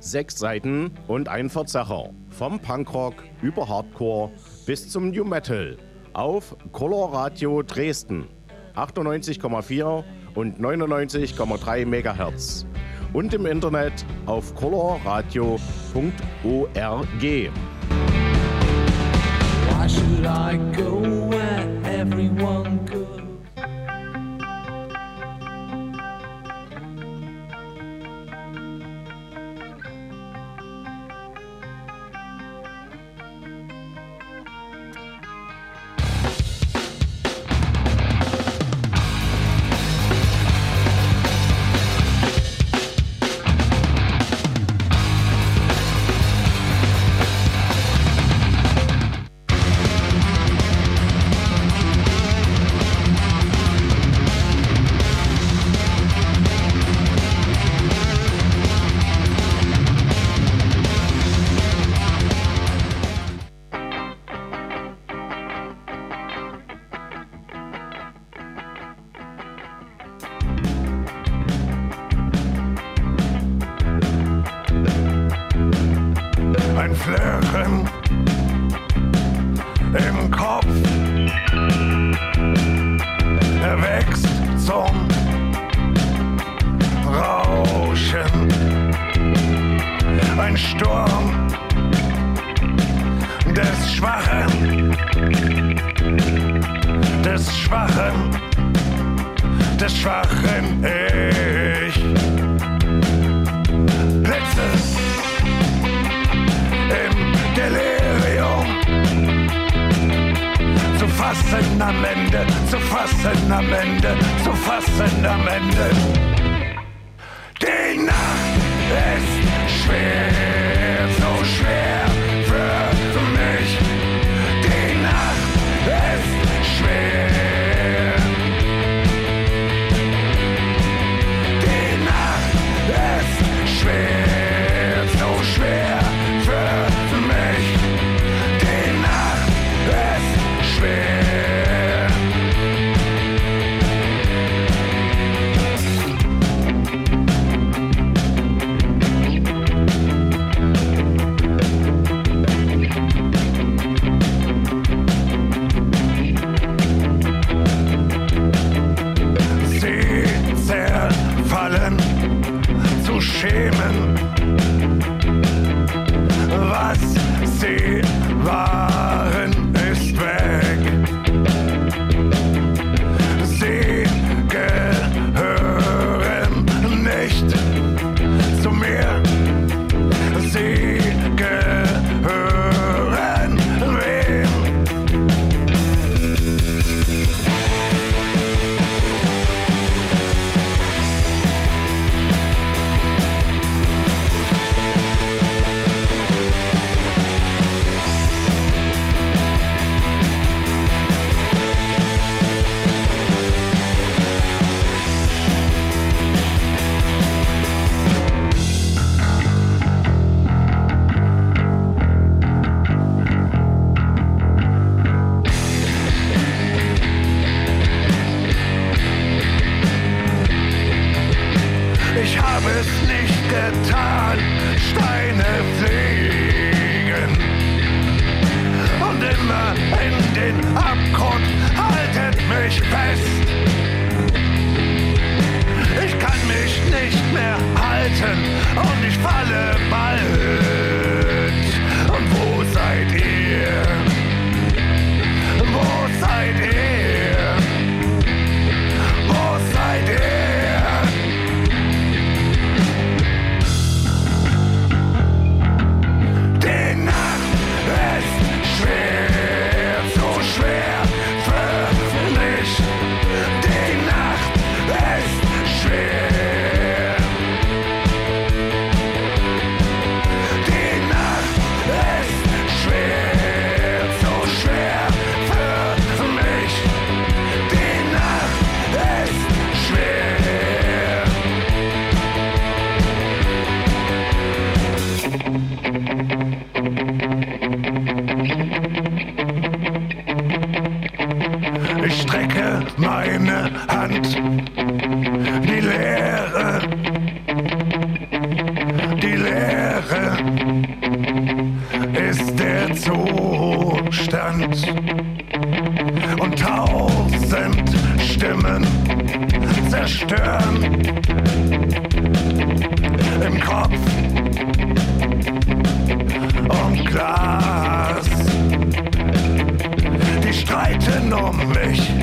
Sechs Seiten und ein Verzerrer. Vom Punkrock über Hardcore bis zum New Metal. Auf Color Radio Dresden. 98,4 und 99,3 MHz. Und im Internet auf colorradio.org. Why should I go des Schwachen, des schwachen Ich. Blitze im Delirium. Zu fassen am Ende, zu fassen am Ende, zu fassen am Ende. Die Nacht ist schwer, so schwer um mich,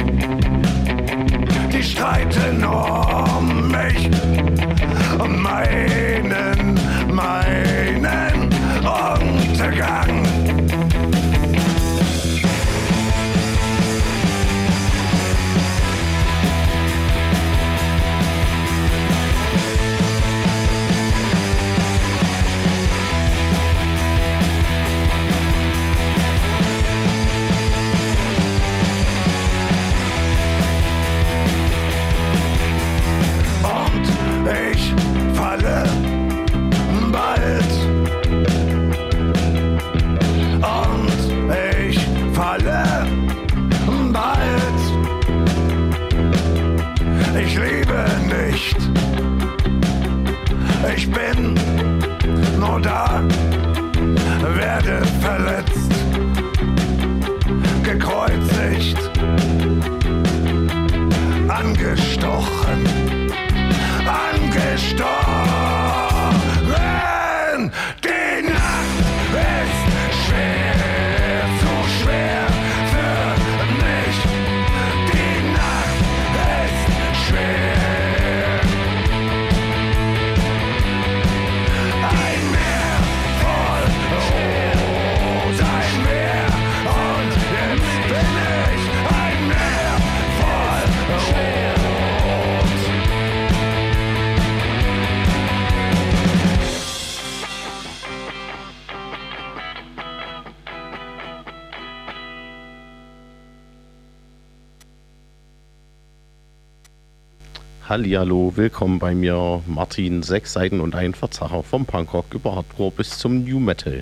Hallihallo, willkommen bei mir, Martin, sechs Seiten und ein Verzerrer vom Punkrock über Hardcore bis zum New Metal.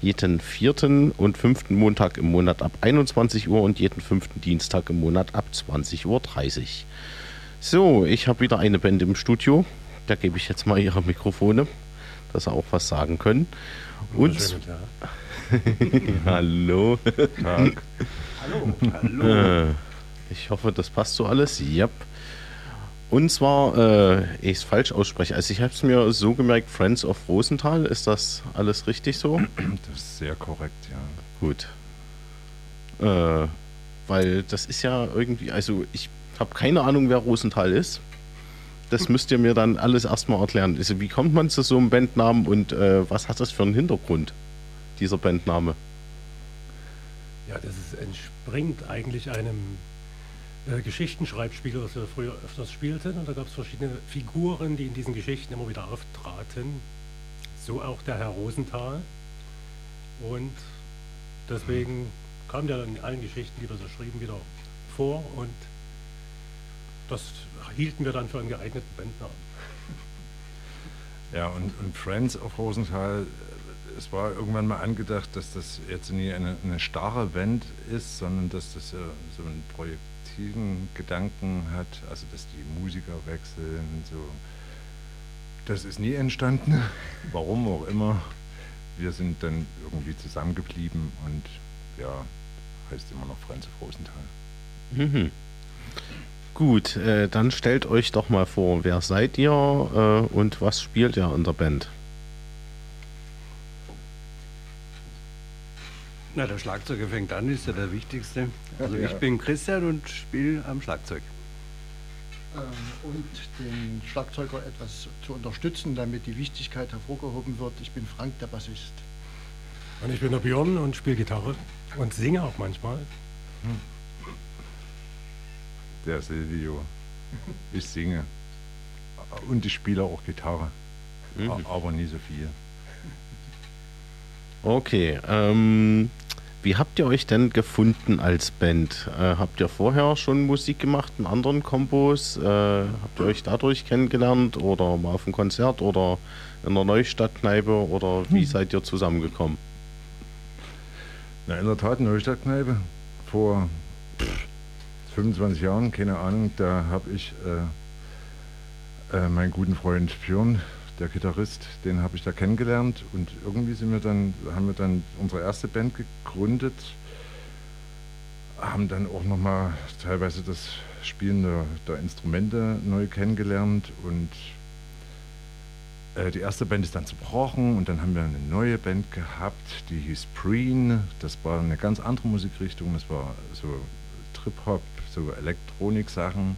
Jeden vierten und fünften Montag im Monat ab 21 Uhr und jeden fünften Dienstag im Monat ab 20.30 Uhr. So, ich habe wieder eine Band im Studio. Da gebe ich jetzt mal ihre Mikrofone, dass sie auch was sagen können. Und hallo. Tag. Äh, ich hoffe, das passt so alles. Yep. Und zwar, äh, ich es falsch ausspreche. Also ich habe es mir so gemerkt, Friends of Rosenthal. Ist das alles richtig so? Das ist sehr korrekt, ja. Gut. Äh, weil das ist ja irgendwie, also ich habe keine Ahnung, wer Rosenthal ist. Das müsst ihr mir dann alles erstmal erklären. Also wie kommt man zu so einem Bandnamen und äh, was hat das für einen Hintergrund, dieser Bandname? Ja, das ist, entspringt eigentlich einem äh, Geschichtenschreibspiel, das wir früher öfters spielten. Und da gab es verschiedene Figuren, die in diesen Geschichten immer wieder auftraten. So auch der Herr Rosenthal. Und deswegen kam der dann in allen Geschichten, die wir so schrieben, wieder vor. Und das hielten wir dann für einen geeigneten Bandnamen. Ja, und, und Friends of Rosenthal, es war irgendwann mal angedacht, dass das jetzt nie eine, eine starre Band ist, sondern dass das ja so einen projektiven Gedanken hat, also dass die Musiker wechseln, so. Das ist nie entstanden, warum auch immer. Wir sind dann irgendwie zusammengeblieben und ja, heißt immer noch of Rosenthal. Mhm. Gut, äh, dann stellt euch doch mal vor, wer seid ihr äh, und was spielt ihr in der Band? Na, der Schlagzeuger fängt an, ist ja der wichtigste. Also ich bin Christian und spiele am Schlagzeug. ähm, und den Schlagzeuger etwas zu unterstützen, damit die Wichtigkeit hervorgehoben wird. Ich bin Frank, der Bassist. Und ich bin der Björn und spiele Gitarre und singe auch manchmal. Der Silvio. Ich singe. Und ich spiele auch Gitarre. A- Aber nie so viel. Okay, ähm, wie habt ihr euch denn gefunden als Band? Äh, habt ihr vorher schon Musik gemacht in anderen Kombos? Äh, habt ihr euch dadurch kennengelernt oder mal auf einem Konzert oder in einer Neustadtkneipe oder wie seid ihr zusammengekommen? Na, in der Tat, Neustadtkneipe. Vor pff, 25 Jahren, keine Ahnung, da habe ich äh, äh, meinen guten Freund Björn, der Gitarrist, den habe ich da kennengelernt und irgendwie sind wir dann, haben wir dann unsere erste Band gegründet, haben dann auch nochmal teilweise das Spielen der, der Instrumente neu kennengelernt und äh, die erste Band ist dann zerbrochen und dann haben wir eine neue Band gehabt, die hieß Preen. Das war eine ganz andere Musikrichtung, das war so Trip-Hop, so Elektronik-Sachen.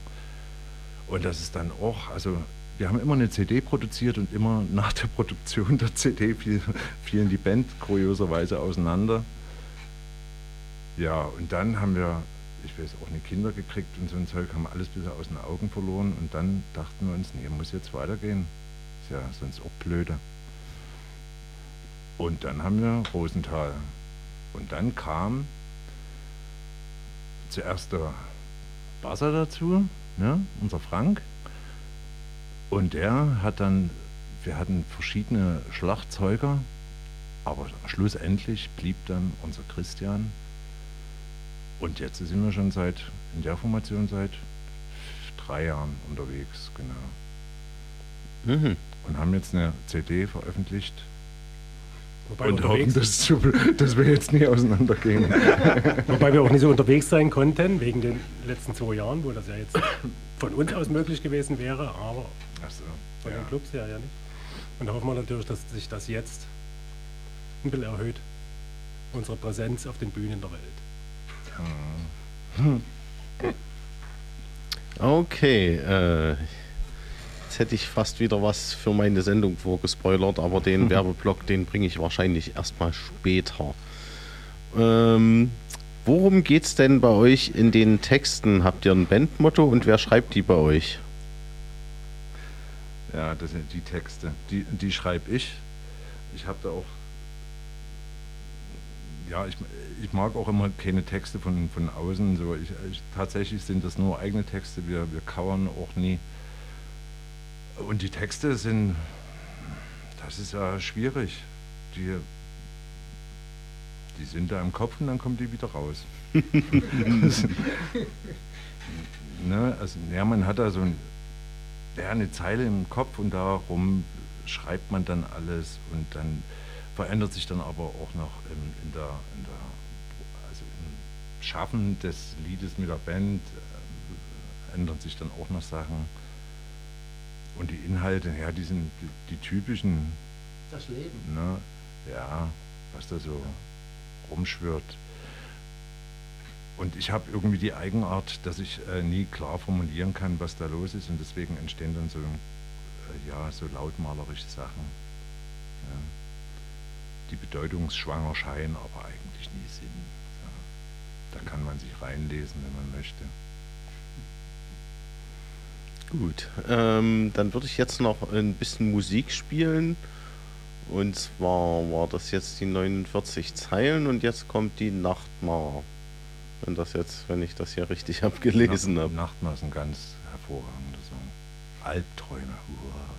Und das ist dann auch, also wir haben immer eine CD produziert und immer nach der Produktion der CD fiel, fielen die Band kurioserweise auseinander. Ja, und dann haben wir, ich weiß auch nicht, Kinder gekriegt und so ein Zeug, haben alles ein bisschen aus den Augen verloren und dann dachten wir uns, nee, muss jetzt weitergehen. Ist ja sonst auch blöde. Und dann haben wir Rosenthal. Und dann kam zuerst der Basser dazu, ne, unser Frank. Und der hat dann, wir hatten verschiedene Schlagzeuger, aber schlussendlich blieb dann unser Christian. Und jetzt sind wir schon seit, in der Formation seit drei Jahren unterwegs, genau. Mhm. Und haben jetzt eine CD veröffentlicht Wobei, und hoffen, dass, dass wir jetzt nie auseinandergehen. wobei wir auch nicht so unterwegs sein konnten, wegen den letzten zwei Jahren, wo das ja jetzt von uns aus möglich gewesen wäre, aber so, von ja. den Clubs her ja nicht. Und da hoffen wir natürlich, dass sich das jetzt ein bisschen erhöht, unsere Präsenz auf den Bühnen der Welt. Okay, äh, jetzt hätte ich fast wieder was für meine Sendung vorgespoilert, aber den Werbeblock, den bringe ich wahrscheinlich erstmal später. Ähm, worum geht's denn bei euch in den Texten? Habt ihr ein Bandmotto und wer schreibt die bei euch? Ja, das sind die Texte. Die, die schreibe ich. Ich habe da auch. Ja, ich, ich mag auch immer keine Texte von, von außen. So, ich, ich, tatsächlich sind das nur eigene Texte. Wir, wir kauern auch nie. Und die Texte sind. Das ist ja schwierig. Die, die sind da im Kopf und dann kommen die wieder raus. ne, also, ja, man hat da so ein, ja, eine Zeile im Kopf und darum schreibt man dann alles und dann verändert sich dann aber auch noch in, in der, in der also im Schaffen des Liedes mit der Band äh, ändern sich dann auch noch Sachen und die Inhalte, ja, die sind die, die typischen, Das Leben. ne, ja, was da so rumschwirrt. Und ich habe irgendwie die Eigenart, dass ich äh, nie klar formulieren kann, was da los ist und deswegen entstehen dann so, äh, ja, so lautmalerische Sachen, ja, die bedeutungsschwanger scheinen, aber eigentlich nie sind. Ja. Da kann man sich reinlesen, wenn man möchte. Gut, ähm, dann würde ich jetzt noch ein bisschen Musik spielen. Und zwar war das jetzt die 49 Zeilen und jetzt kommt die Nachtmar. Wenn das jetzt, wenn ich das hier richtig abgelesen Nacht- habe. Nachtmahl ist ein ganz hervorragender Song. Albträume. Uah.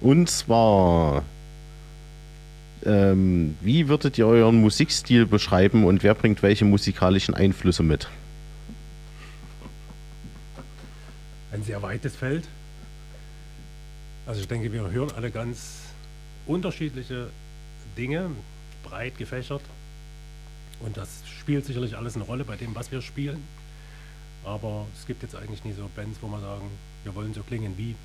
Und zwar, ähm, wie würdet ihr euren Musikstil beschreiben und wer bringt welche musikalischen Einflüsse mit? Ein sehr weites Feld. Also ich denke, wir hören alle ganz unterschiedliche Dinge, breit gefächert. Und das spielt sicherlich alles eine Rolle bei dem, was wir spielen. Aber es gibt jetzt eigentlich nie so Bands, wo man sagen, wir wollen so klingen wie.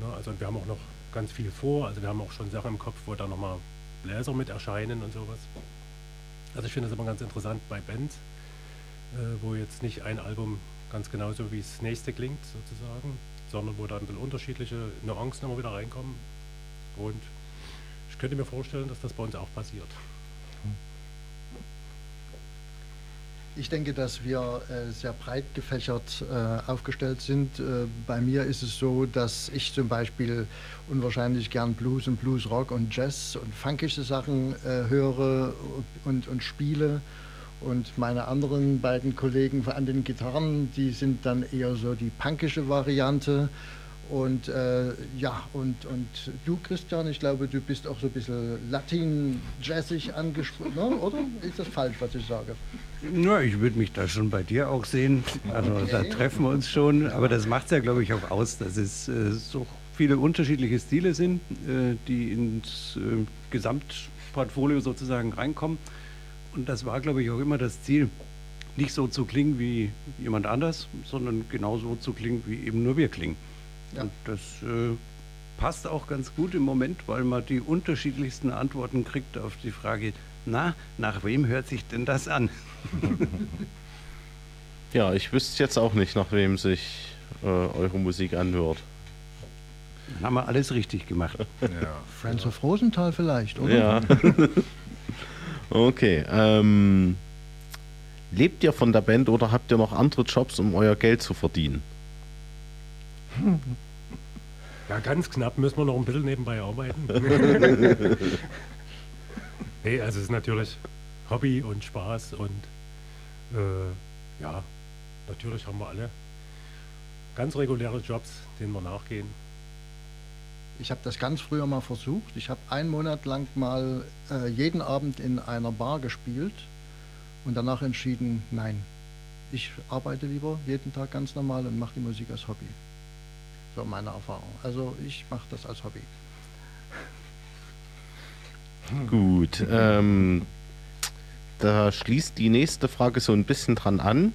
Ne, also wir haben auch noch ganz viel vor. Also wir haben auch schon Sachen im Kopf, wo da nochmal Bläser mit erscheinen und sowas. Also ich finde das immer ganz interessant bei Bands, äh, wo jetzt nicht ein Album ganz genauso wie das nächste klingt sozusagen, sondern wo da ein bisschen unterschiedliche Nuancen immer wieder reinkommen. Und ich könnte mir vorstellen, dass das bei uns auch passiert. Ich denke, dass wir äh, sehr breit gefächert äh, aufgestellt sind. Äh, bei mir ist es so, dass ich zum Beispiel unwahrscheinlich gern Blues und Bluesrock und Jazz und funkische Sachen höre und, und spiele. Und meine anderen beiden Kollegen an den Gitarren, die sind dann eher so die punkische Variante. Und äh, ja, und, und du, Christian, ich glaube, du bist auch so ein bisschen Latin-jazzig angesprochen, ne? oder? Ist das falsch, was ich sage? Ja, ich würde mich da schon bei dir auch sehen. Also da treffen wir uns schon. Aber das macht es ja, glaube ich, auch aus, dass es äh, so viele unterschiedliche Stile sind, äh, die ins äh, Gesamtportfolio sozusagen reinkommen. Und das war, glaube ich, auch immer das Ziel, nicht so zu klingen wie jemand anders, sondern genauso zu klingen, wie eben nur wir klingen. Ja. Und das äh, passt auch ganz gut im Moment, weil man die unterschiedlichsten Antworten kriegt auf die Frage, na, nach wem hört sich denn das an? Ja, ich wüsste jetzt auch nicht, nach wem sich äh, eure Musik anhört. Dann haben wir alles richtig gemacht. Ja. Friends of Rosenthal vielleicht, oder? Ja. okay. Ähm, lebt ihr von der Band oder habt ihr noch andere Jobs, um euer Geld zu verdienen? Ja, ganz knapp müssen wir noch ein bisschen nebenbei arbeiten. nee, also es ist natürlich Hobby und Spaß und äh, ja, natürlich haben wir alle ganz reguläre Jobs, denen wir nachgehen. Ich habe das ganz früher mal versucht. Ich habe einen Monat lang mal äh, jeden Abend in einer Bar gespielt und danach entschieden, nein, ich arbeite lieber jeden Tag ganz normal und mache die Musik als Hobby. So meine Erfahrung. Also ich mache das als Hobby. Gut. Ähm, da schließt die nächste Frage so ein bisschen dran an.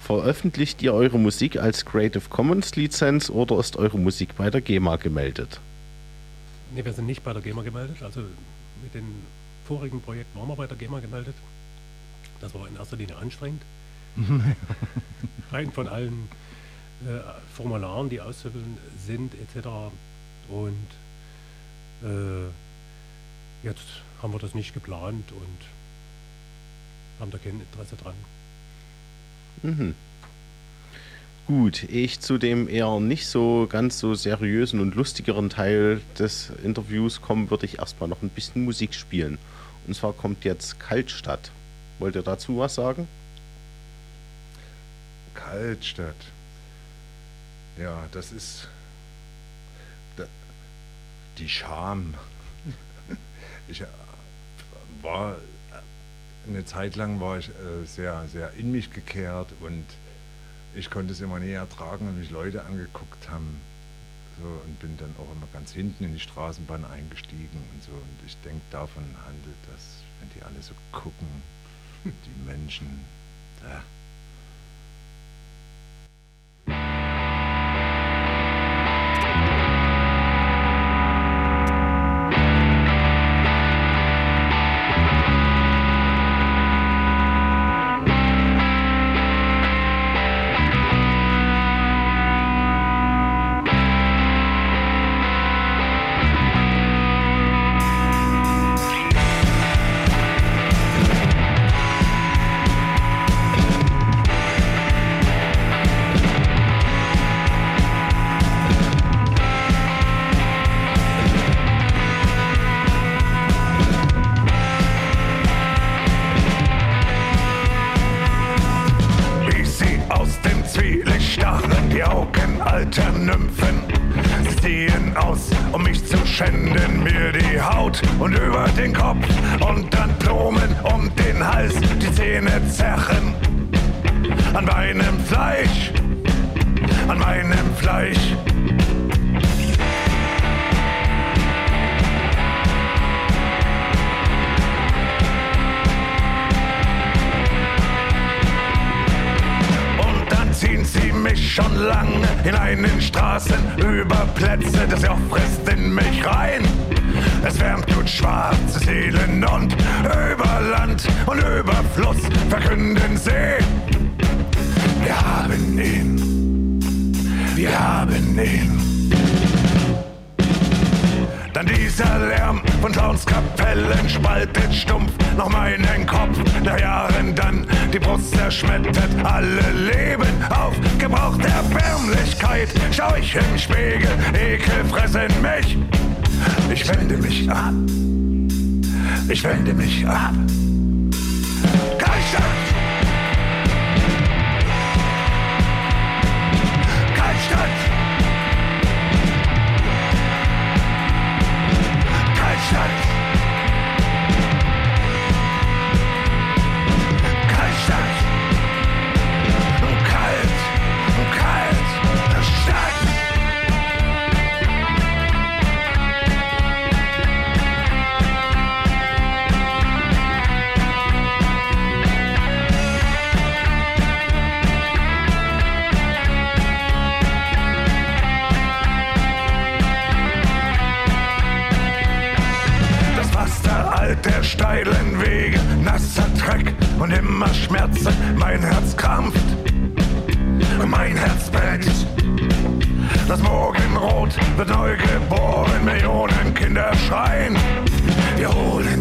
Veröffentlicht ihr eure Musik als Creative Commons Lizenz oder ist eure Musik bei der GEMA gemeldet? Ne, wir sind nicht bei der GEMA gemeldet. Also mit den vorigen Projekten waren wir bei der GEMA gemeldet. Das war in erster Linie anstrengend. Rein von allen Formularen, die auszufüllen sind, etc. Und äh, jetzt haben wir das nicht geplant und haben da kein Interesse dran. Mhm. Gut, ich zu dem eher nicht so ganz so seriösen und lustigeren Teil des Interviews komme, würde ich erstmal noch ein bisschen Musik spielen. Und zwar kommt jetzt Kaltstadt. Wollt ihr dazu was sagen? Kaltstadt. Ja, das ist die Scham. Ich äh, war eine Zeit lang war ich äh, sehr, sehr in mich gekehrt und ich konnte es immer näher tragen, wenn mich Leute angeguckt haben. So, und bin dann auch immer ganz hinten in die Straßenbahn eingestiegen und so. Und ich denke, davon handelt das, wenn die alle so gucken, die Menschen. Da. Aus, um mich zu schänden, mir die Haut und über den Kopf und dann Blumen um den Hals, die Zähne zerren. An meinem Fleisch, an meinem Fleisch. Mich schon lange hinein in Straßen über Plätze. Das Joch frisst in mich rein. Es wärmt gut schwarze Seelen und über Land und über Fluss verkünden sie. Wir haben ihn. Wir haben ihn. Dann dieser Lärm von Clownskapellen spaltet stumpf noch meinen Kopf. Nach Jahren dann die Brust zerschmettert, alle leben auf gebrauchte Erbärmlichkeit. Schau ich im Spiegel, Ekel fressen mich. Ich wende mich ab. Ich wende mich ab. Und immer Schmerzen. Mein Herz krampft, mein Herz brennt. Das Morgenrot wird neu geboren, Millionen Kinder schreien. Wir holen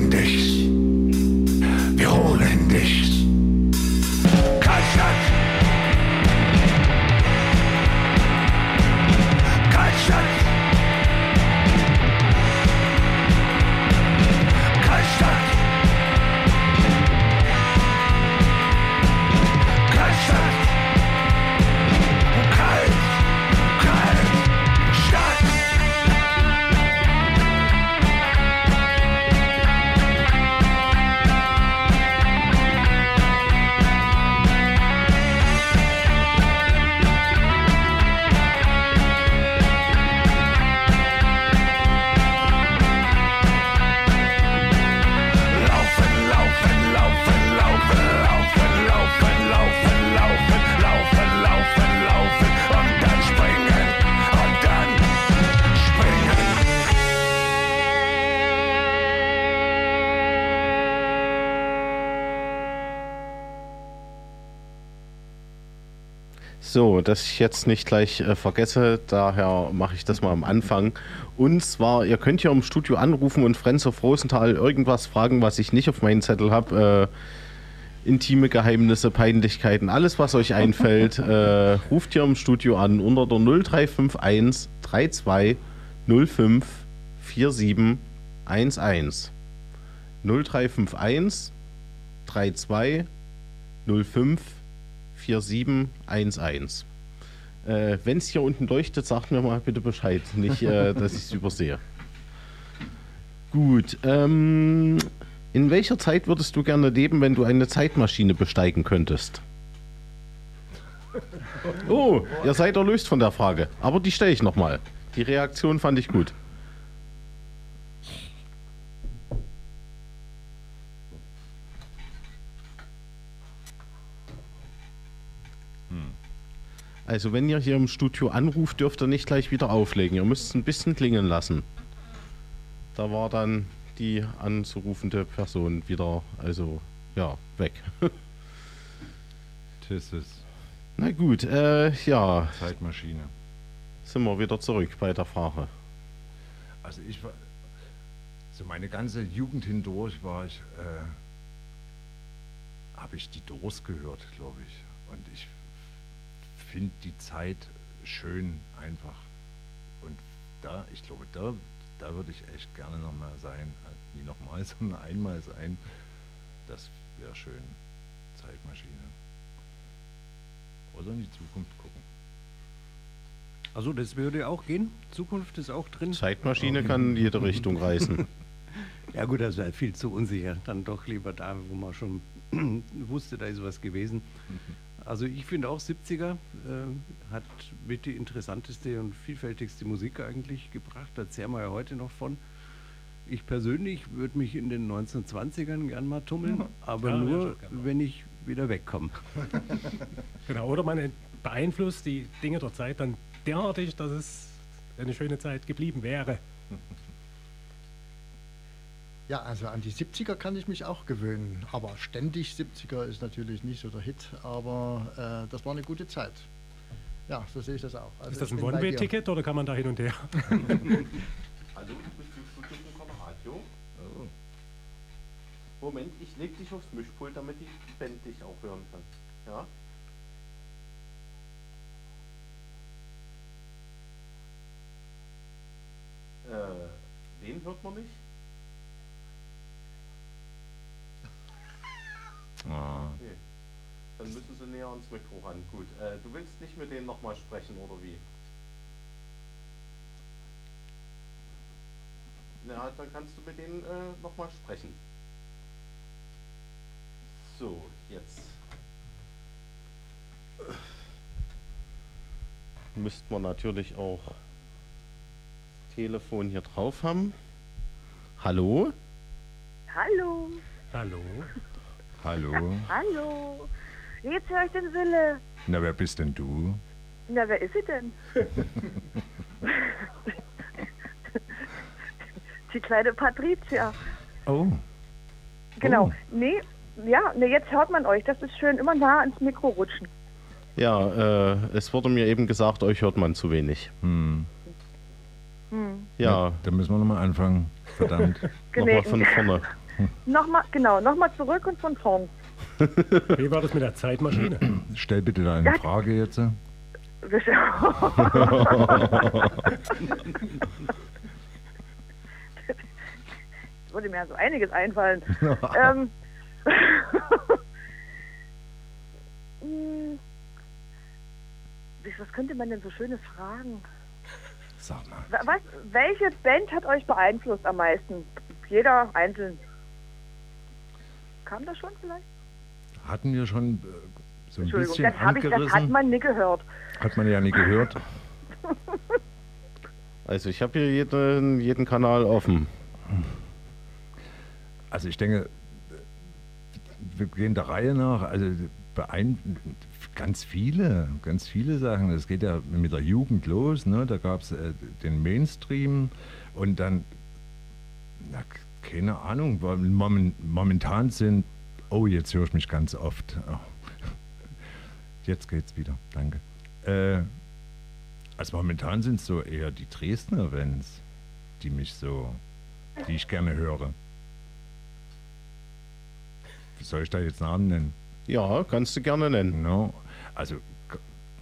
So, dass ich jetzt nicht gleich äh, vergesse, daher mache ich das mal am Anfang. Und zwar, ihr könnt hier im Studio anrufen und Friends of Rosenthal irgendwas fragen, was ich nicht auf meinen Zettel habe. intime Geheimnisse, Peinlichkeiten, alles, was euch einfällt, äh, ruft hier im Studio an unter der 0351 32 05 47 11. 0351 32 05 47 11. Äh, Wenn es hier unten leuchtet, sagt mir mal bitte Bescheid, nicht, äh, dass ich es übersehe. Gut, ähm, in welcher Zeit würdest du gerne leben, wenn du eine Zeitmaschine besteigen könntest? Oh, ihr seid erlöst von der Frage, aber die stelle ich nochmal. Die Reaktion fand ich gut. Also wenn ihr hier im Studio anruft, dürft ihr nicht gleich wieder auflegen. Ihr müsst es ein bisschen klingen lassen. Da war dann die anzurufende Person wieder, also ja, weg. Das ist Na gut, äh, ja, Zeitmaschine. sind wir wieder zurück bei der Frage. Also ich war, so meine ganze Jugend hindurch war ich, äh, habe ich die Doors gehört, glaube ich. Und ich finde die Zeit schön einfach. Und da, ich glaube, da, da würde ich echt gerne nochmal sein. Äh, Nie nochmal, sondern einmal sein. Das wäre schön. Zeitmaschine. Oder in die Zukunft gucken. Also das würde auch gehen. Zukunft ist auch drin. Zeitmaschine kann in jede Richtung reisen. Ja gut, das wäre viel zu unsicher. Dann doch lieber da, wo man schon wusste, da ist was gewesen. Also ich finde auch 70er äh, hat mit die interessanteste und vielfältigste Musik eigentlich gebracht. Da zehren wir ja heute noch von. Ich persönlich würde mich in den 1920ern gern mal tummeln, aber Ja, nur, wenn ich wieder wegkomme. Genau, oder man beeinflusst die Dinge der Zeit dann derartig, dass es eine schöne Zeit geblieben wäre. Ja, also an die 70er kann ich mich auch gewöhnen. Aber ständig 70er ist natürlich nicht so der Hit, aber äh, das war eine gute Zeit. Ja, so sehe ich das auch. Also ist das ein. One-Way-Ticket oder kann man da hin und her? Hallo, du bist im Studio von Radio. Moment, ich leg dich aufs Mischpult, damit die Band dich auch hören kann. Ja? Äh, den hört man nicht? Ah, Nee. Dann müssen sie näher ans Mikro ran. Gut. Äh, du willst nicht mit denen nochmal sprechen, oder wie? Na, dann kannst du mit denen äh, nochmal sprechen. So, jetzt. Müssten wir natürlich auch das Telefon hier drauf haben. Hallo? Hallo, Hallo? Hallo. hallo. Jetzt höre ich den Wille. Na, wer bist denn du? Na, wer ist sie denn? Die kleine Patricia. Oh, Genau. Oh. Nee, ja, nee, jetzt hört man euch. Das ist schön. Immer nah ans Mikro rutschen. Ja, äh, es wurde mir eben gesagt, euch hört man zu wenig. hm. Hm. Ja, Da müssen wir nochmal anfangen. Verdammt. nochmal von vorne. Nochmal, genau, nochmal zurück und von vorn. Wie war das mit der Zeitmaschine? Stell bitte deine Ja. Frage jetzt. Würde mir ja so einiges einfallen. ähm, Hm. Was könnte man denn so Schönes fragen? Sag mal. Wa- Was, welche Band hat euch beeinflusst am meisten? Jeder einzeln. Kam das schon vielleicht? Hatten wir schon äh, so ein Entschuldigung, bisschen das, hab ich, das hat angerissen? man nie gehört. Hat man ja nie gehört. Also ich habe hier jeden, jeden Kanal offen. Also ich denke, wir gehen der Reihe nach. Also beein ganz viele, ganz viele Sachen. Es geht ja mit der Jugend los. Ne? Da gab es äh, den Mainstream und dann, na, keine Ahnung, weil momentan sind, oh, jetzt höre ich mich ganz oft. Oh. Jetzt geht's wieder, danke. Äh, also momentan sind es so eher die Dresdner Events, die mich so, die ich gerne höre. Soll ich da jetzt Namen nennen? Ja, kannst du gerne nennen. No. Also,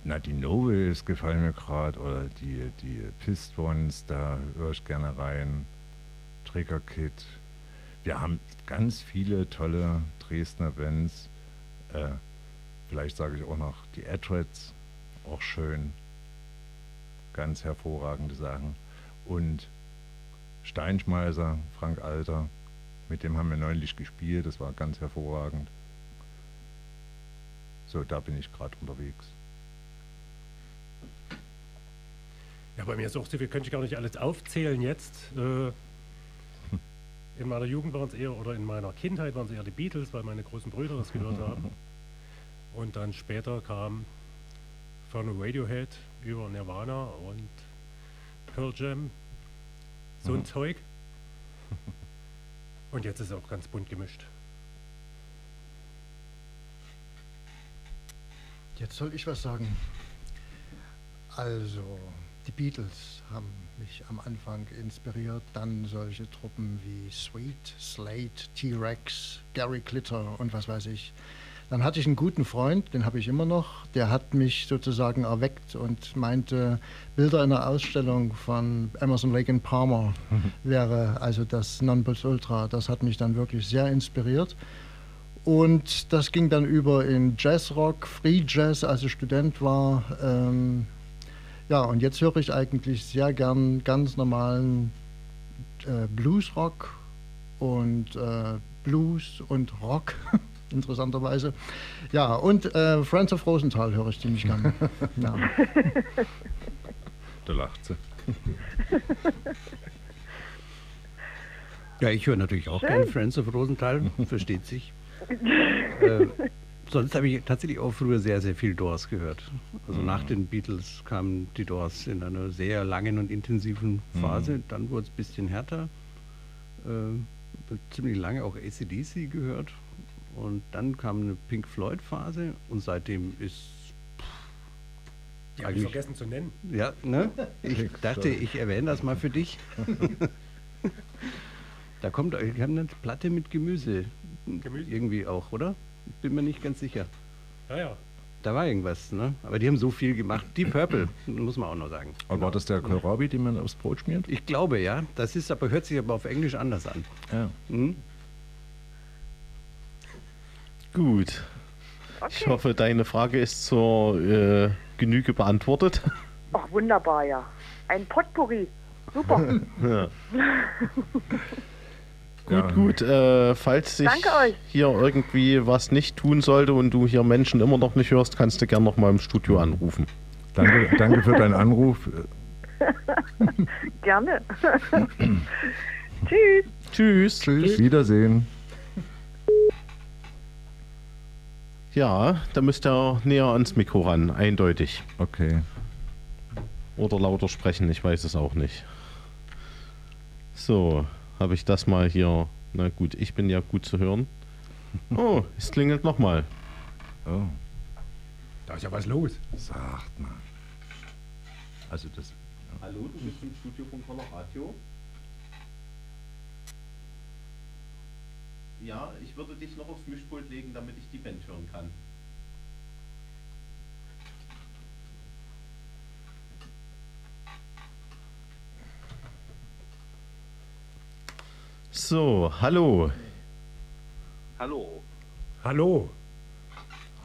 na, die Nobles gefallen mir gerade oder die, die Pistons, da höre ich gerne rein. Trigger Kid. Wir haben ganz viele tolle Dresdner Bands. Äh, vielleicht sage ich auch noch die Adrets, auch schön. Ganz hervorragende Sachen. Und Steinschmeißer, Frank Alter, mit dem haben wir neulich gespielt, das war ganz hervorragend. So, da bin ich gerade unterwegs. Ja, bei mir ist auch so viel, könnte ich gar nicht alles aufzählen jetzt. Äh, in meiner Jugend waren es eher, oder in meiner Kindheit waren es eher die Beatles, weil meine großen Brüder das gehört haben. Und dann später kam von Radiohead über Nirvana und Pearl Jam, so ein Zeug. Und jetzt ist es auch ganz bunt gemischt. Jetzt soll ich was sagen. Also, die Beatles haben mich am Anfang inspiriert, dann solche Truppen wie Sweet, Slate, T-Rex, Gary Glitter und was weiß ich. Dann hatte ich einen guten Freund, den habe ich immer noch, der hat mich sozusagen erweckt und meinte, Bilder in einer Ausstellung von Emerson Lake and Palmer wäre also das Nonplusultra. Das hat mich dann wirklich sehr inspiriert. Und das ging dann über in Jazzrock, Free Jazz, als ich Student war. Ähm, ja, und jetzt höre ich eigentlich sehr gern ganz normalen äh, Bluesrock und äh, Blues und Rock, interessanterweise. Ja, und äh, Friends of Rosenthal höre ich ziemlich gern. ja. Da lacht sie. Ja, ich höre natürlich auch Schön. gerne Friends of Rosenthal, versteht sich. äh, sonst habe ich tatsächlich auch früher sehr, sehr viel Doors gehört. Also nach den Beatles kamen die Doors in einer sehr langen und intensiven Phase. Dann wurde es ein bisschen härter. Äh, ziemlich lange auch ACDC gehört. Und dann kam eine Pink Floyd-Phase und seitdem ist Die habe ich Eigentlich- vergessen zu nennen. ja, ne? Ich dachte, ich erwähne das mal für dich. da kommt, die haben eine Platte mit Gemüse. Gemüse? Irgendwie auch, oder? Bin mir nicht ganz sicher. Ja, ja. Da war irgendwas, ne? Aber die haben so viel gemacht. Die Purple, muss man auch noch sagen. Aber war das der Kohlrabi, den man aufs Brot schmiert? Ich glaube, ja. Das ist aber, hört sich aber auf Englisch anders an. Ja. Hm? Gut. Ich Okay. hoffe, deine Frage ist zur äh, Genüge beantwortet. Ach, wunderbar, ja. Ein Potpourri. Super. ja. Gut, Ja. gut. Äh, falls sich hier irgendwie was nicht tun sollte und du hier Menschen immer noch nicht hörst, kannst du gerne noch mal im Studio anrufen. Danke, danke für deinen Anruf. Gerne. Tschüss. Tschüss. Tschüss. Wiedersehen. Ja, da müsst ihr näher ans Mikro ran, eindeutig. Okay. Oder lauter sprechen, ich weiß es auch nicht. So, habe ich das mal hier. Na gut, ich bin ja gut zu hören. Oh, es klingelt nochmal. Oh, Da ist ja was los. sagt mal. Also das. Hallo, du bist im Studio von Colorado. Ja, ich würde dich noch aufs Mischpult legen, damit ich die Band hören kann. So, hallo. Hallo. Hallo.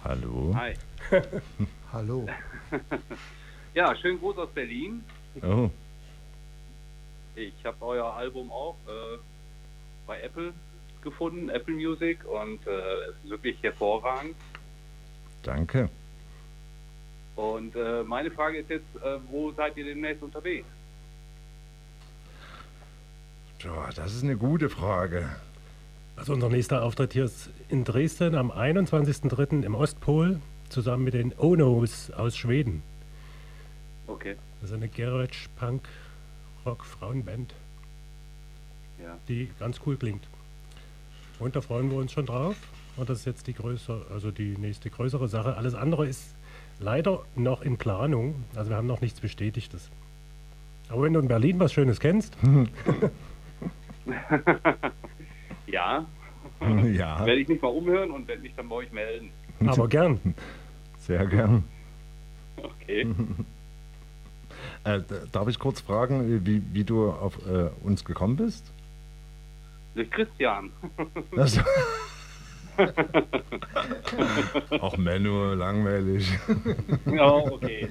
Hallo. Hi. Hallo. Ja, schönen Gruß aus Berlin. Oh, Ich habe euer Album auch äh, bei Apple gefunden, Apple Music, und äh, es ist wirklich hervorragend. danke. Und äh, meine Frage ist jetzt, äh, wo seid ihr demnächst unterwegs? Tja, das ist eine gute Frage. Also unser nächster Auftritt hier ist in Dresden am 21.03. im Ostpol zusammen mit den Onos aus Schweden. Okay, Das ist eine Garage Punk Rock Frauenband, ja. die ganz cool klingt. Und da freuen wir uns schon drauf. Und das ist jetzt die größere, also die nächste größere Sache. Alles andere ist leider noch in Planung. Also wir haben noch nichts Bestätigtes. Aber wenn du in Berlin was Schönes kennst, Ja, Ja, Werde ich mich mal umhören und werde mich dann bei euch melden. Aber gern. sehr gern. Okay. Äh, darf ich kurz fragen, wie, wie du auf äh, uns gekommen bist? Durch Christian. Also- Ach Menno, langweilig. ja, okay.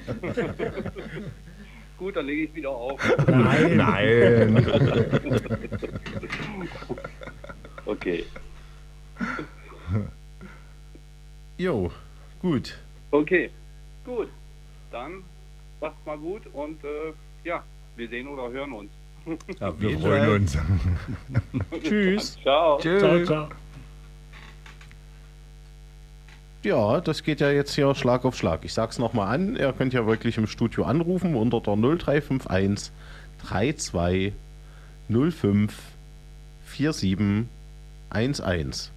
Gut, dann lege ich wieder auf. Nein. Nein. Okay. Jo, gut. Okay. Gut. Dann macht's mal gut und äh, ja, wir sehen oder hören uns. Ja, wir freuen uns. Tschüss. Ciao. Ciao, ciao. Ja, das geht ja jetzt hier Schlag auf Schlag. Ich sag's nochmal an, ihr könnt ja wirklich im Studio anrufen unter der 0351 32 05 47 11.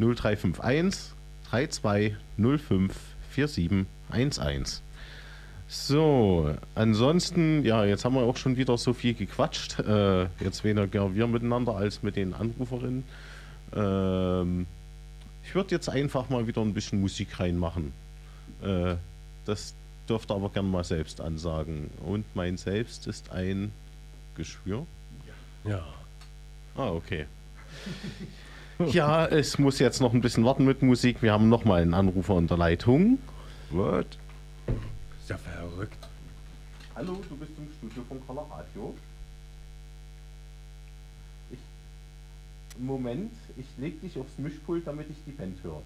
0351 32 05 47 11. So, ansonsten, ja, jetzt haben wir auch schon wieder so viel gequatscht. Äh, jetzt weniger wir miteinander als mit den Anruferinnen. Ähm, ich würde jetzt einfach mal wieder ein bisschen Musik reinmachen. Äh, das dürft ihr aber gern mal selbst ansagen. Und mein Selbst ist ein Geschwür. Ja. Ah, okay. Ja, es muss jetzt noch ein bisschen warten mit Musik. Wir haben noch mal einen Anrufer in der Leitung. What? Ist ja verrückt. Hallo, du bist im Studio von Color Radio. Moment, ich leg dich aufs Mischpult, damit ich die Band hört.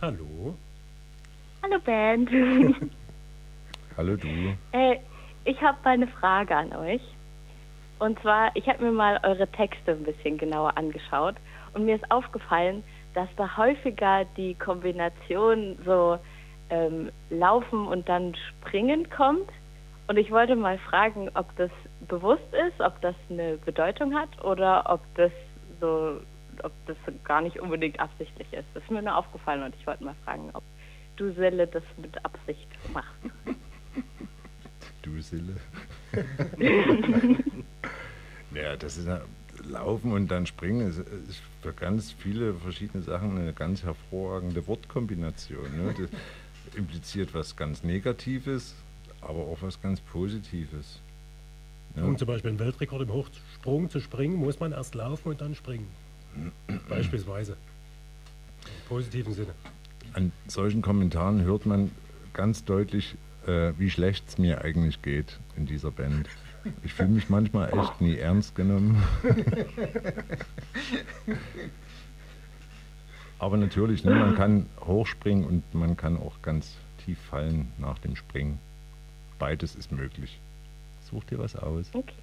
Hallo. Hallo Band. Hallo du. äh, ich habe mal eine Frage an euch. Und zwar, ich habe mir mal eure Texte ein bisschen genauer angeschaut und mir ist aufgefallen, dass da häufiger die Kombination so ähm, Laufen und dann Springen kommt. Und ich wollte mal fragen, ob das bewusst ist, ob das eine Bedeutung hat oder ob das so, ob das gar nicht unbedingt absichtlich ist. Das ist mir nur aufgefallen und ich wollte mal fragen, ob du Selle das mit Absicht machst. Du Sille. ja, das ist Laufen und dann Springen ist, ist für ganz viele verschiedene Sachen eine ganz hervorragende Wortkombination. Ne? Das impliziert was ganz Negatives, aber auch was ganz Positives. Ja. Um zum Beispiel einen Weltrekord im Hochsprung zu springen, muss man erst laufen und dann springen. Beispielsweise. Im positiven Sinne. An solchen Kommentaren hört man ganz deutlich, äh, wie schlecht es mir eigentlich geht in dieser Band. Ich fühle mich manchmal echt nie ernst genommen. Aber natürlich, ne, man kann hochspringen und man kann auch ganz tief fallen nach dem Springen. Beides ist möglich. Such dir was aus. Okay.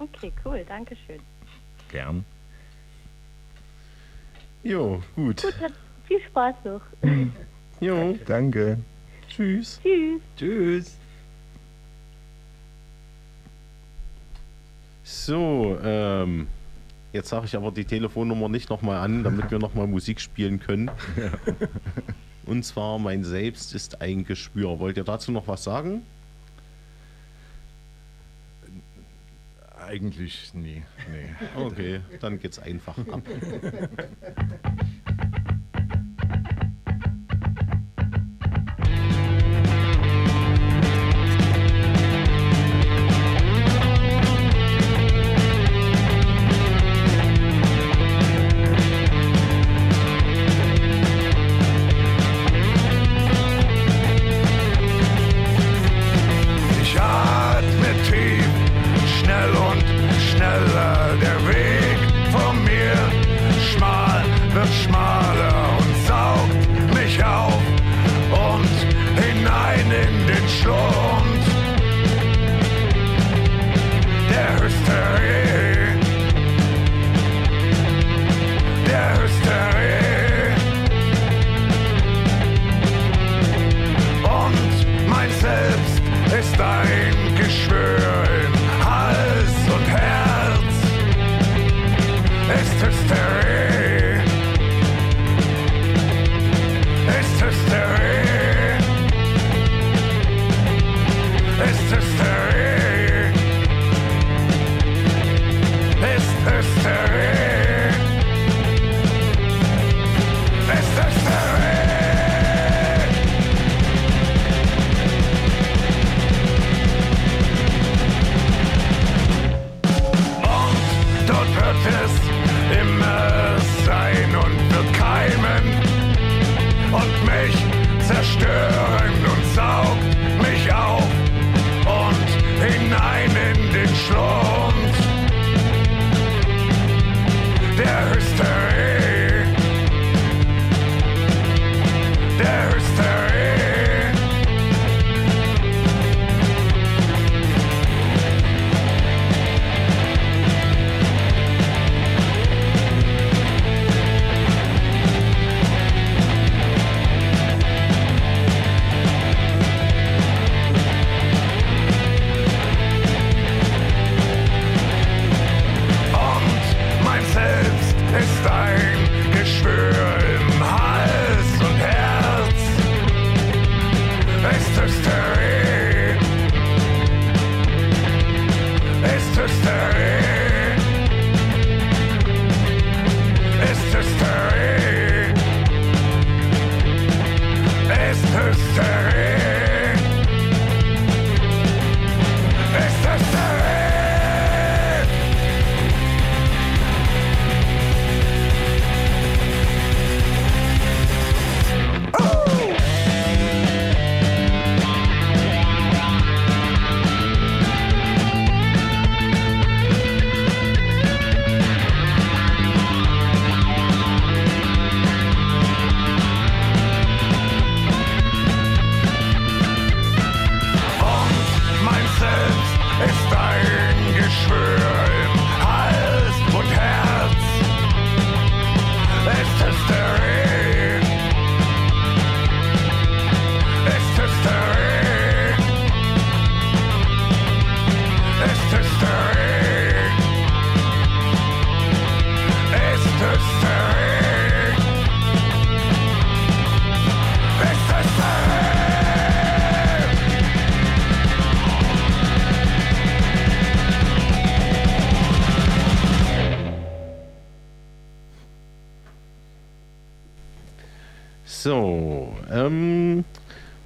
Okay, cool, danke schön. Gern. Jo, gut. Gut, viel Spaß noch. Jo, Danke. tschüss. Tschüss. Tschüss. So, ähm, jetzt sage ich aber die Telefonnummer nicht nochmal an, damit wir nochmal Musik spielen können. Und zwar, mein Selbst ist ein Geschwür. Wollt ihr dazu noch was sagen? Eigentlich nie. Nee. Okay, dann geht's einfach ab.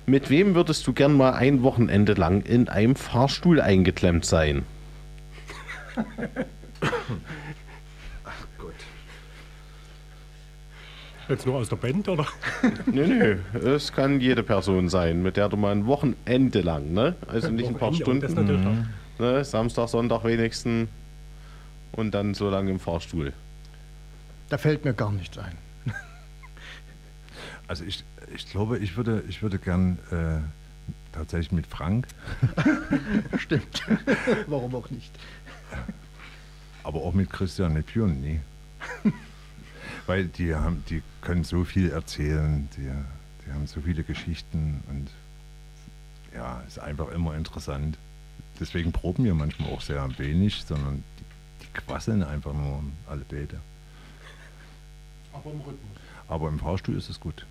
mit wem würdest du gern mal ein Wochenende lang in einem Fahrstuhl eingeklemmt sein? Jetzt nur aus der Band, oder? Nö, nö, es kann jede Person sein, mit der du mal ein Wochenende lang, ne? Also nicht ein paar Stunden. natürlich auch. Ne? Samstag, Sonntag wenigstens. Und dann so lange im Fahrstuhl. Da fällt mir gar nichts ein. Also ich, ich glaube, ich würde, ich würde gern äh, tatsächlich mit Frank, Stimmt. Warum auch nicht? aber auch mit Christian Nepion, nee. Weil die haben, die können so viel erzählen, die, die haben so viele Geschichten und ja, ist einfach immer interessant. Deswegen proben wir manchmal auch sehr wenig, sondern die, die quasseln einfach nur alle Bete. Aber im Rhythmus. Aber im Fahrstuhl ist es gut.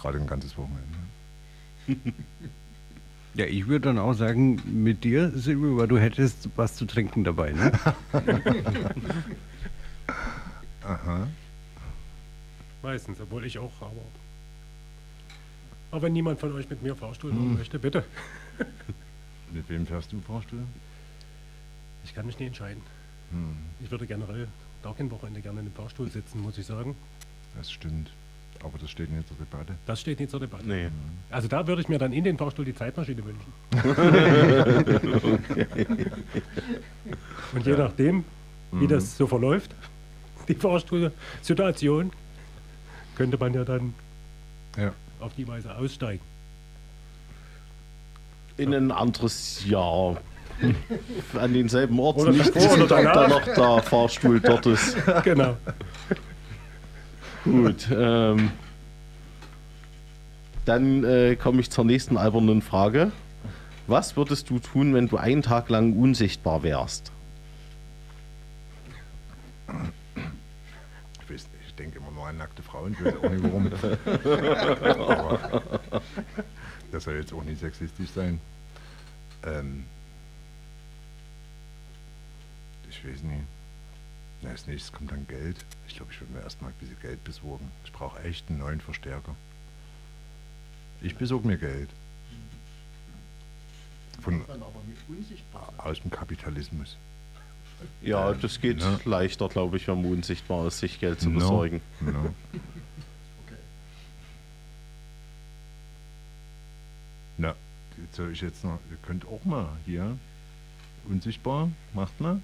Gerade ein ganzes Wochenende. Ja, ich würde dann auch sagen, mit dir, Silvio, weil du hättest was zu trinken dabei, ne? Aha. Meistens, obwohl ich auch, aber. Aber wenn niemand von euch mit mir Fahrstuhl fahren Hm. möchte, bitte. Mit wem fährst du im Fahrstuhl? Ich kann mich nie entscheiden. Hm, Ich würde generell gar kein Wochenende gerne in dem Fahrstuhl sitzen, muss ich sagen. das stimmt. Aber das steht nicht zur Debatte. Das steht nicht zur Debatte. Nee. Also da würde ich mir dann in den Fahrstuhl die Zeitmaschine wünschen. Und je nachdem, wie Mhm. das so verläuft, die Fahrstuhlsituation, könnte man ja dann Ja. auf die Weise aussteigen. In ein anderes Jahr. An denselben Ort, Oder nicht davor oder diesen Tag, da danach. noch der Fahrstuhl dort ist. genau. Gut, ähm, dann äh, komme ich zur nächsten albernen Frage. Was würdest du tun, wenn du einen Tag lang unsichtbar wärst? Ich, weiß, nicht, ich denke immer nur an nackte Frauen, ich weiß auch nicht warum. Aber das soll jetzt auch nicht sexistisch sein. Ähm, ich weiß nicht. Na, als nächstes kommt dann Geld. Ich glaube, ich würde mir erstmal ein bisschen Geld besorgen. Ich brauche echt einen neuen Verstärker. Ich besorge mir Geld. Von, aus dem Kapitalismus. Ja, das geht Ja. leichter, glaube ich, wenn man unsichtbar ist, sich Geld zu No. besorgen. No. Na, jetzt soll ich jetzt noch, ihr könnt auch mal hier unsichtbar, macht mal.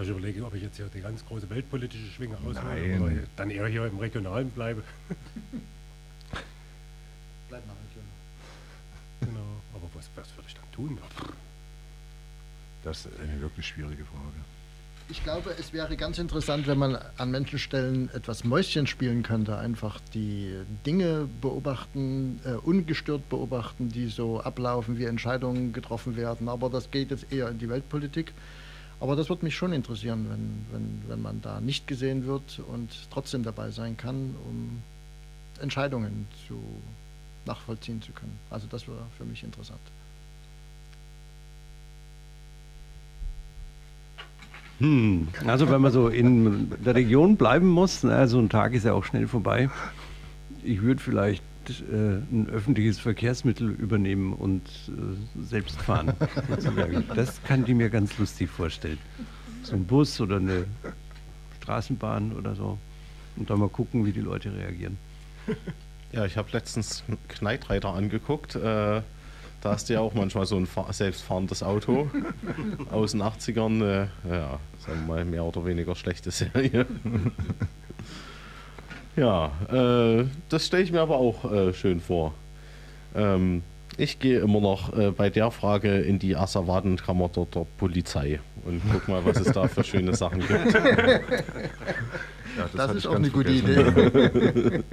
Ja, ich überlege, ob ich jetzt hier die ganz große weltpolitische Schwinge Nein. oder dann eher hier im Regionalen bleibe. Bleib mal regional. Genau. Aber was, was würde ich dann tun? Das ist eine wirklich schwierige Frage. Ich glaube, es wäre ganz interessant, wenn man an Menschenstellen etwas Mäuschen spielen könnte. Einfach die Dinge beobachten, äh, ungestört beobachten, die so ablaufen, wie Entscheidungen getroffen werden. Aber das geht jetzt eher in die Weltpolitik. Aber das würde mich schon interessieren, wenn, wenn, wenn man da nicht gesehen wird und trotzdem dabei sein kann, um Entscheidungen zu nachvollziehen zu können. Also das wäre für mich interessant. Hm. Also wenn man so in der Region bleiben muss, na, so ein Tag ist ja auch schnell vorbei. Ich würde vielleicht ein öffentliches Verkehrsmittel übernehmen und äh, selbst fahren. sozusagen. Das kann ich mir ganz lustig vorstellen. So ein Bus oder eine Straßenbahn oder so. Und dann mal gucken, wie die Leute reagieren. Ja, ich habe letztens Rider angeguckt. Äh, da hast du ja auch manchmal so ein fahr selbstfahrendes Auto aus den 80ern. Äh, ja, sagen wir mal, mehr oder weniger schlechte Serie. Ja, äh, das stelle ich mir aber auch äh, schön vor. Ähm, ich gehe immer noch äh, bei der Frage in die Asservatenkammer der, Polizei und guck mal, was es da für schöne Sachen gibt. Ja, Das hatte ist auch eine gute vergessen.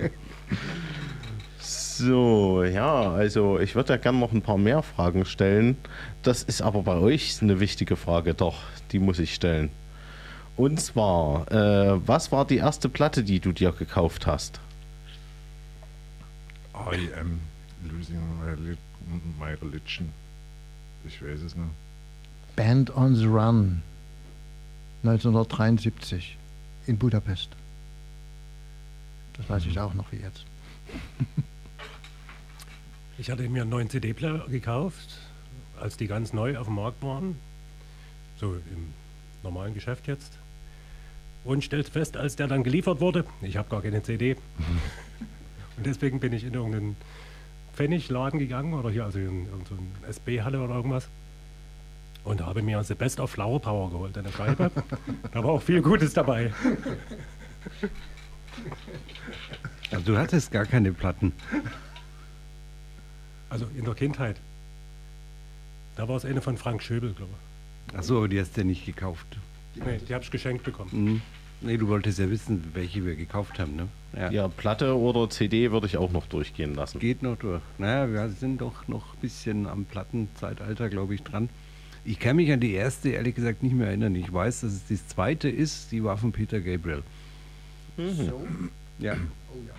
So, ja, also ich würde ja gerne noch ein paar mehr Fragen stellen. Das ist aber bei euch eine wichtige Frage, doch, die muss ich stellen. Und zwar, äh, was war die erste Platte, die du dir gekauft hast? I am losing my, reli- my religion. Ich weiß es nicht. Band on the Run 1973 in Budapest. Das weiß ich auch noch wie jetzt. Ich hatte mir einen neuen CD-Player gekauft, als die ganz neu auf dem Markt waren. So im normalen Geschäft jetzt. Und stellte fest, als der dann geliefert wurde, ich habe gar keine CD. Und deswegen bin ich in irgendeinen Pfennigladen gegangen oder hier, also in irgendeine SB-Halle oder irgendwas. Und habe mir The Best of Flower Power geholt, eine Scheibe. da war auch viel Gutes dabei. Also du hattest gar keine Platten. Also in der Kindheit. Da war es eine von Frank Schöbel, glaube ich. Achso, aber die hast du ja nicht gekauft. Nee, die habe ich geschenkt bekommen. Mhm. Nee, du wolltest ja wissen, welche wir gekauft haben, ne? Ja, Platte oder CD würde ich auch noch durchgehen lassen. Geht noch durch. Naja, wir sind doch noch ein bisschen am Plattenzeitalter, glaube ich, dran. Ich kann mich an die erste ehrlich gesagt nicht mehr erinnern. Ich weiß, dass es die zweite ist, die war von Peter Gabriel. So. Ja. Oh ja.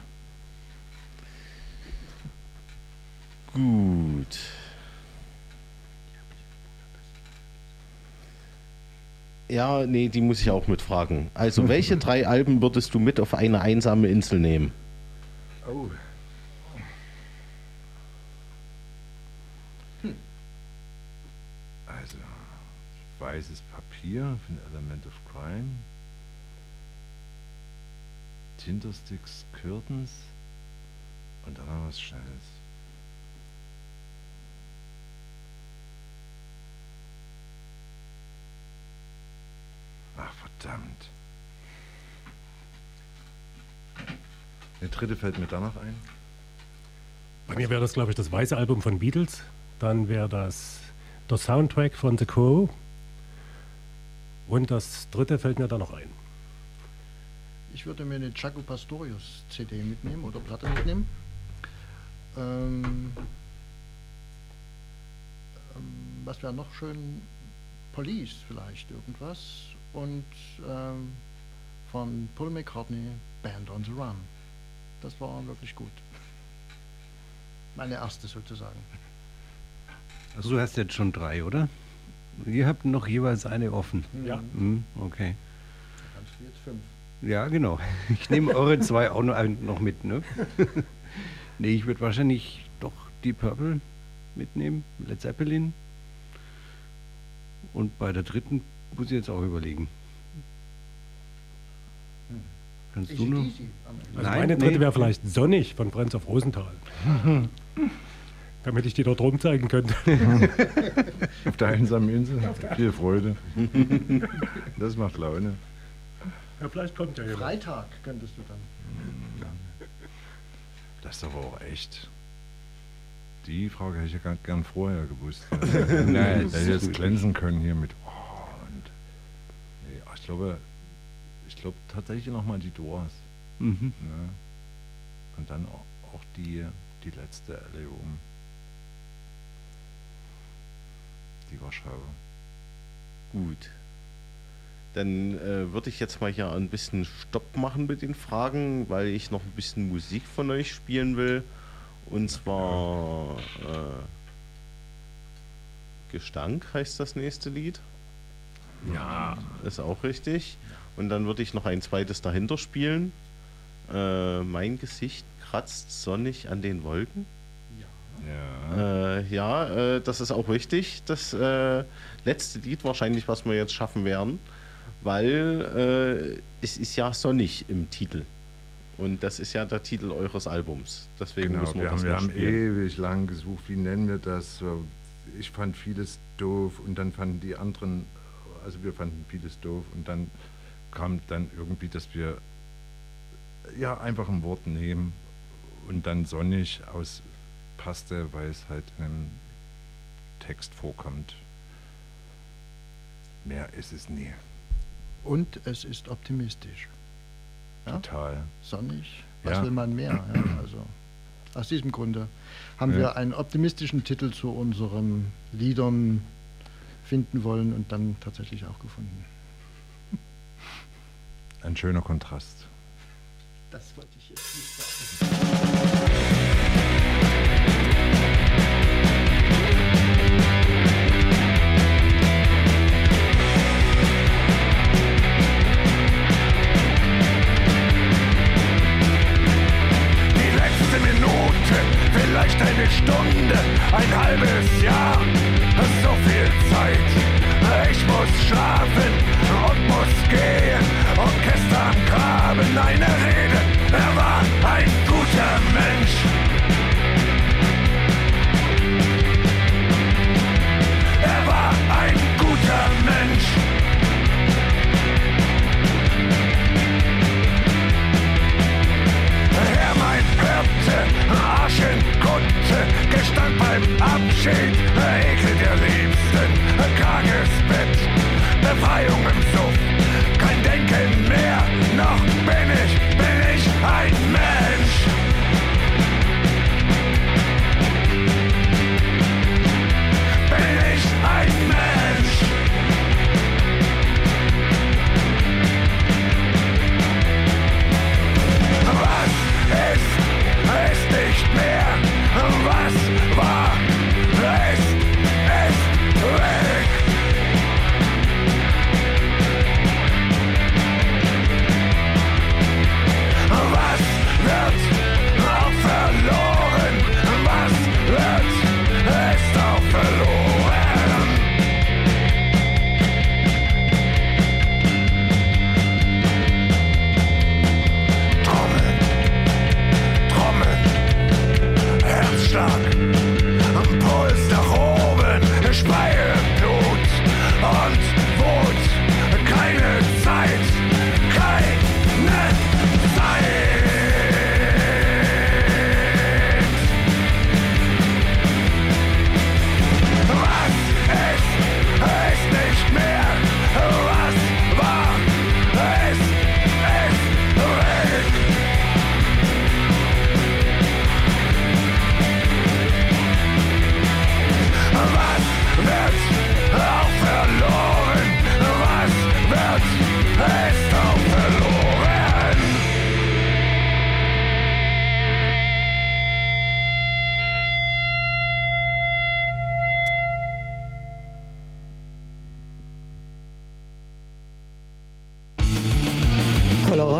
Gut. Ja, nee, die muss ich auch mitfragen. Also, welche drei Alben würdest du mit auf eine einsame Insel nehmen? Oh. Also, weißes Papier von Element of Crime. Tintersticks Curtains. Und dann noch was Schnelles. Ach, verdammt. Der dritte fällt mir da noch ein. Bei mir wäre das, glaube ich, das weiße Album von Beatles. Dann wäre das der Soundtrack von The Crow. Und das dritte fällt mir da noch ein. Ich würde mir eine Chaco Pastorius CD mitnehmen oder Platte mitnehmen. Ähm, ähm, was wäre noch schön? Police vielleicht irgendwas. Und ähm, von Paul McCartney Band on the Run. Das war wirklich gut. Meine erste sozusagen. Also du hast jetzt schon drei, oder? Ihr habt noch jeweils eine offen. Ja. Mhm, okay. Da kannst du jetzt fünf. Ja, genau. Ich nehme eure zwei auch noch, ein- noch mit, ne? nee, ich würde wahrscheinlich doch die Purple mitnehmen, Led Zeppelin. Und bei der dritten muss ich jetzt auch überlegen. Kannst du noch? Ende. Also Nein, meine dritte nee. wäre vielleicht Sonnig von Friends of Rosenthal. Damit ich die dort rumzeigen könnte. Auf der einsamen Insel. Viel Freude. Das macht Laune. Ja, vielleicht kommt ja jemand. Freitag könntest du dann. Das ist aber auch echt. Die Frage hätte ich ja gern, gern vorher gewusst. Nein, hätte jetzt glänzen können hier mit. Oh, und, nee, ach, ich glaube, ich glaube tatsächlich nochmal die Doors. Mhm. Ne? Und dann auch, auch die, die letzte Erlebung. Die Warschau. Gut. Dann äh, würde ich jetzt mal hier ein bisschen Stopp machen mit den Fragen, weil ich noch ein bisschen Musik von euch spielen will. Und zwar äh, Gestank heißt das nächste Lied. Ja. Ist auch richtig. Und dann würde ich noch ein zweites dahinter spielen. Äh, mein Gesicht kratzt sonnig an den Wolken. Ja. Äh, ja, äh, das ist auch richtig. Das äh, letzte Lied wahrscheinlich, was wir jetzt schaffen werden, weil äh, es ist ja sonnig im Titel. Und das ist ja der Titel eures Albums. Deswegen Genau, müssen wir, wir, das haben, wir haben spielen. ewig lang gesucht, wie nennen wir das. Ich fand vieles doof und dann fanden die anderen, also wir fanden vieles doof und dann kam dann irgendwie, dass wir ja einfach ein Wort nehmen und dann sonnig auspasste, weil es halt in einem Text vorkommt. Mehr ist es nie. Und es ist optimistisch. Ja? Total. Sonnig. Was Ja. will man mehr? Ja, also aus diesem Grunde haben wir einen optimistischen Titel zu unseren Liedern finden wollen und dann tatsächlich auch gefunden. Ein schöner Kontrast. Das wollte ich jetzt nicht sagen. vielleicht eine Stunde, ein halbes Jahr so viel Zeit. Ich muss schlafen und muss gehen. Orchester gestern kamen eine Rede, er war ein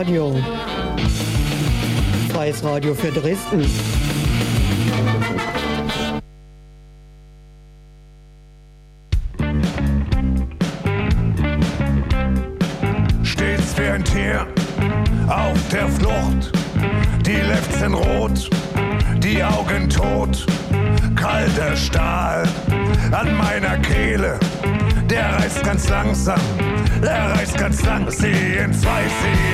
Coloradio. Freies Radio für Dresden. Stets wie ein Tier auf der Flucht, die Lefzen rot, die Augen tot, kalter Stahl an meiner Kehle. Der reißt ganz langsam, der reißt ganz lang. Sie zwei, sie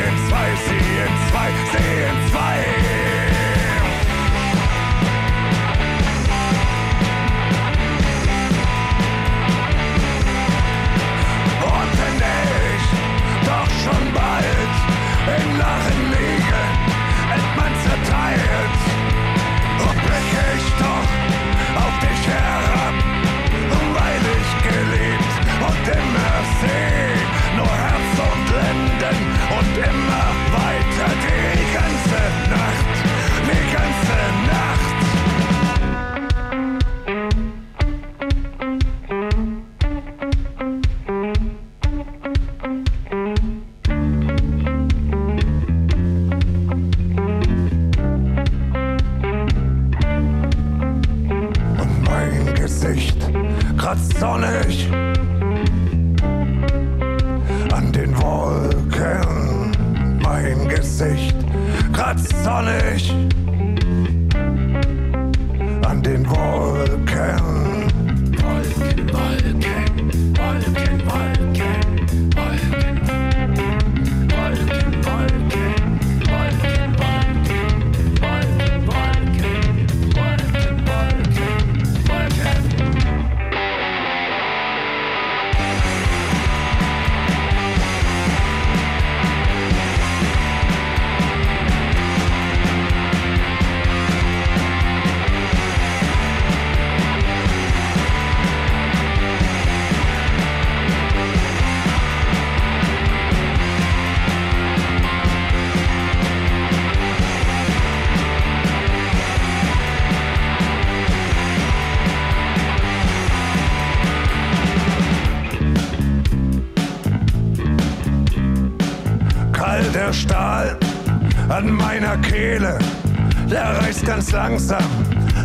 reißt ganz langsam,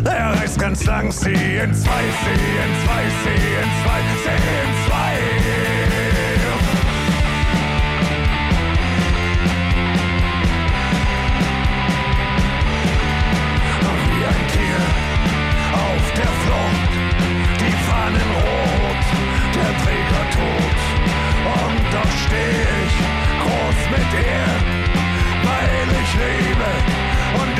er reißt ganz lang, sie in zwei, sie in zwei, sie in zwei, sie in zwei. Wie ein Tier auf der Flucht, die Fahnen rot, der Träger tot. Und doch steh ich groß mit ihr, weil ich liebe.